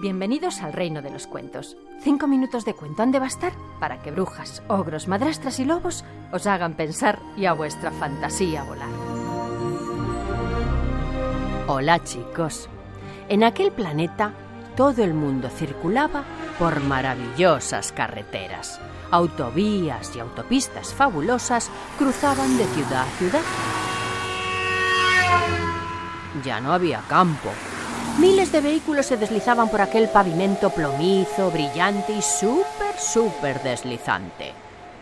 Bienvenidos al reino de los cuentos. Cinco minutos de cuento han de bastar para que brujas, ogros, madrastras y lobos os hagan pensar y a vuestra fantasía volar. Hola chicos. En aquel planeta todo el mundo circulaba por maravillosas carreteras. Autovías y autopistas fabulosas cruzaban de ciudad a ciudad. Ya no había campo, Miles de vehículos se deslizaban por aquel pavimento plomizo, brillante y súper, súper deslizante.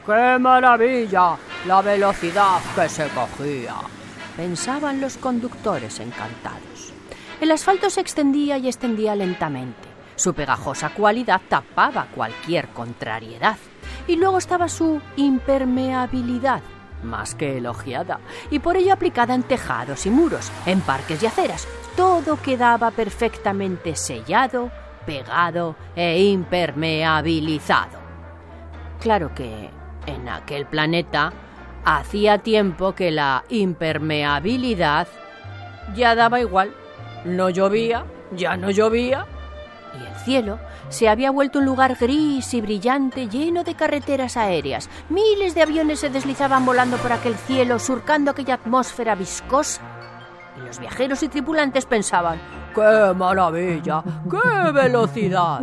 ¡Qué maravilla! La velocidad que se cogía. Pensaban los conductores encantados. El asfalto se extendía y extendía lentamente. Su pegajosa cualidad tapaba cualquier contrariedad. Y luego estaba su impermeabilidad, más que elogiada, y por ello aplicada en tejados y muros, en parques y aceras, todo quedaba perfectamente sellado, pegado e impermeabilizado. Claro que en aquel planeta hacía tiempo que la impermeabilidad ya daba igual. No llovía, ya no llovía, y el cielo se había vuelto un lugar gris y brillante lleno de carreteras aéreas. Miles de aviones se deslizaban volando por aquel cielo, surcando aquella atmósfera viscosa y los viajeros y tripulantes pensaban, ¡qué maravilla! ¡Qué velocidad!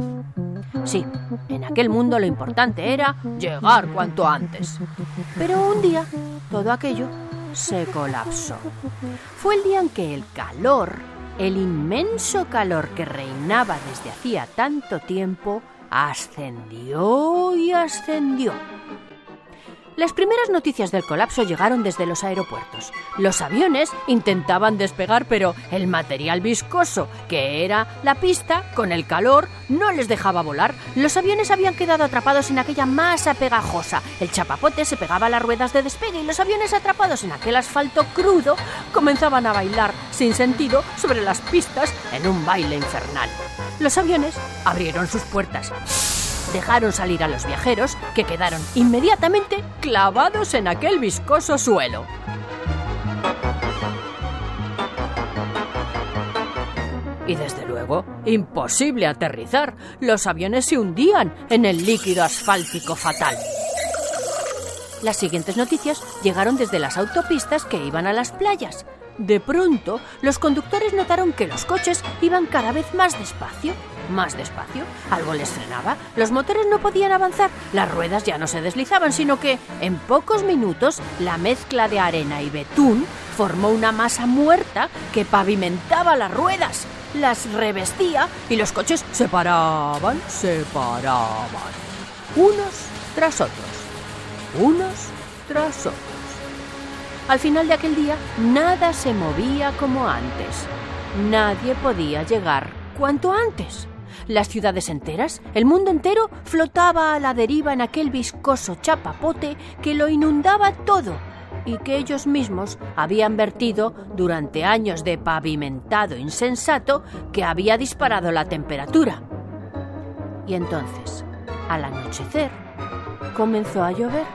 Sí, en aquel mundo lo importante era llegar cuanto antes. Pero un día todo aquello se colapsó. Fue el día en que el calor, el inmenso calor que reinaba desde hacía tanto tiempo, ascendió y ascendió. Las primeras noticias del colapso llegaron desde los aeropuertos. Los aviones intentaban despegar, pero el material viscoso, que era la pista, con el calor, no les dejaba volar. Los aviones habían quedado atrapados en aquella masa pegajosa. El chapapote se pegaba a las ruedas de despegue y los aviones atrapados en aquel asfalto crudo comenzaban a bailar sin sentido sobre las pistas en un baile infernal. Los aviones abrieron sus puertas dejaron salir a los viajeros, que quedaron inmediatamente clavados en aquel viscoso suelo. Y desde luego, imposible aterrizar. Los aviones se hundían en el líquido asfáltico fatal. Las siguientes noticias llegaron desde las autopistas que iban a las playas. De pronto, los conductores notaron que los coches iban cada vez más despacio más despacio. Algo les frenaba. Los motores no podían avanzar. Las ruedas ya no se deslizaban, sino que en pocos minutos la mezcla de arena y betún formó una masa muerta que pavimentaba las ruedas, las revestía y los coches se paraban, se paraban. Unos tras otros. Unos tras otros. Al final de aquel día, nada se movía como antes. Nadie podía llegar cuanto antes. Las ciudades enteras, el mundo entero, flotaba a la deriva en aquel viscoso chapapote que lo inundaba todo y que ellos mismos habían vertido durante años de pavimentado insensato que había disparado la temperatura. Y entonces, al anochecer, comenzó a llover.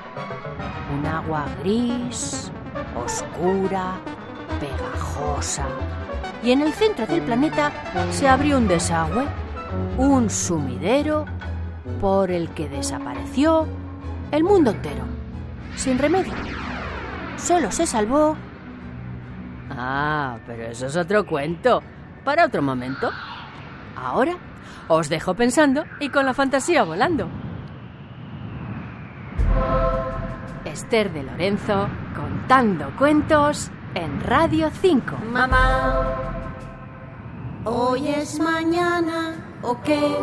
Un agua gris, oscura, pegajosa. Y en el centro del planeta se abrió un desagüe un sumidero por el que desapareció el mundo entero, sin remedio. Solo se salvó... Ah, pero eso es otro cuento, para otro momento. Ahora os dejo pensando y con la fantasía volando. Esther de Lorenzo contando cuentos en Radio 5. Mamá, hoy es mañana ¿O qué?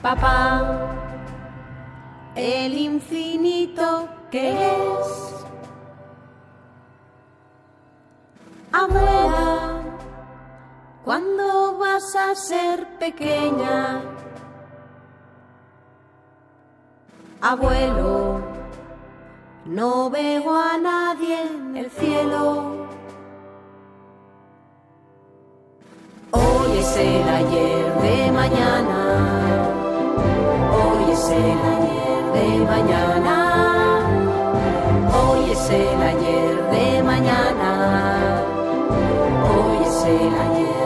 Papá, el infinito que es. Abuela, ¿cuándo vas a ser pequeña? Abuelo, no veo a nadie en el cielo. es el ayer de mañana. Hoy es el ayer de mañana. Hoy es el ayer de mañana. Hoy es el ayer.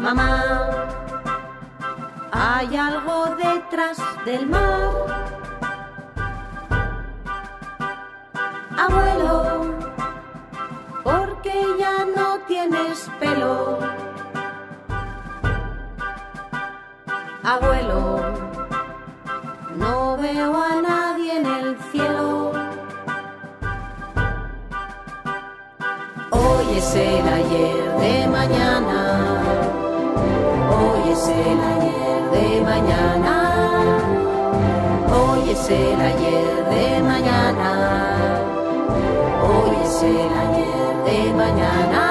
mamá, hay algo detrás del mar. Abuelo, porque ya no tienes pelo. Abuelo, no veo a nadie en el cielo. Hoy es el ayer de mañana. Hoy es el ayer de mañana. Hoy es el ayer de mañana. Hoy es el ayer de mañana.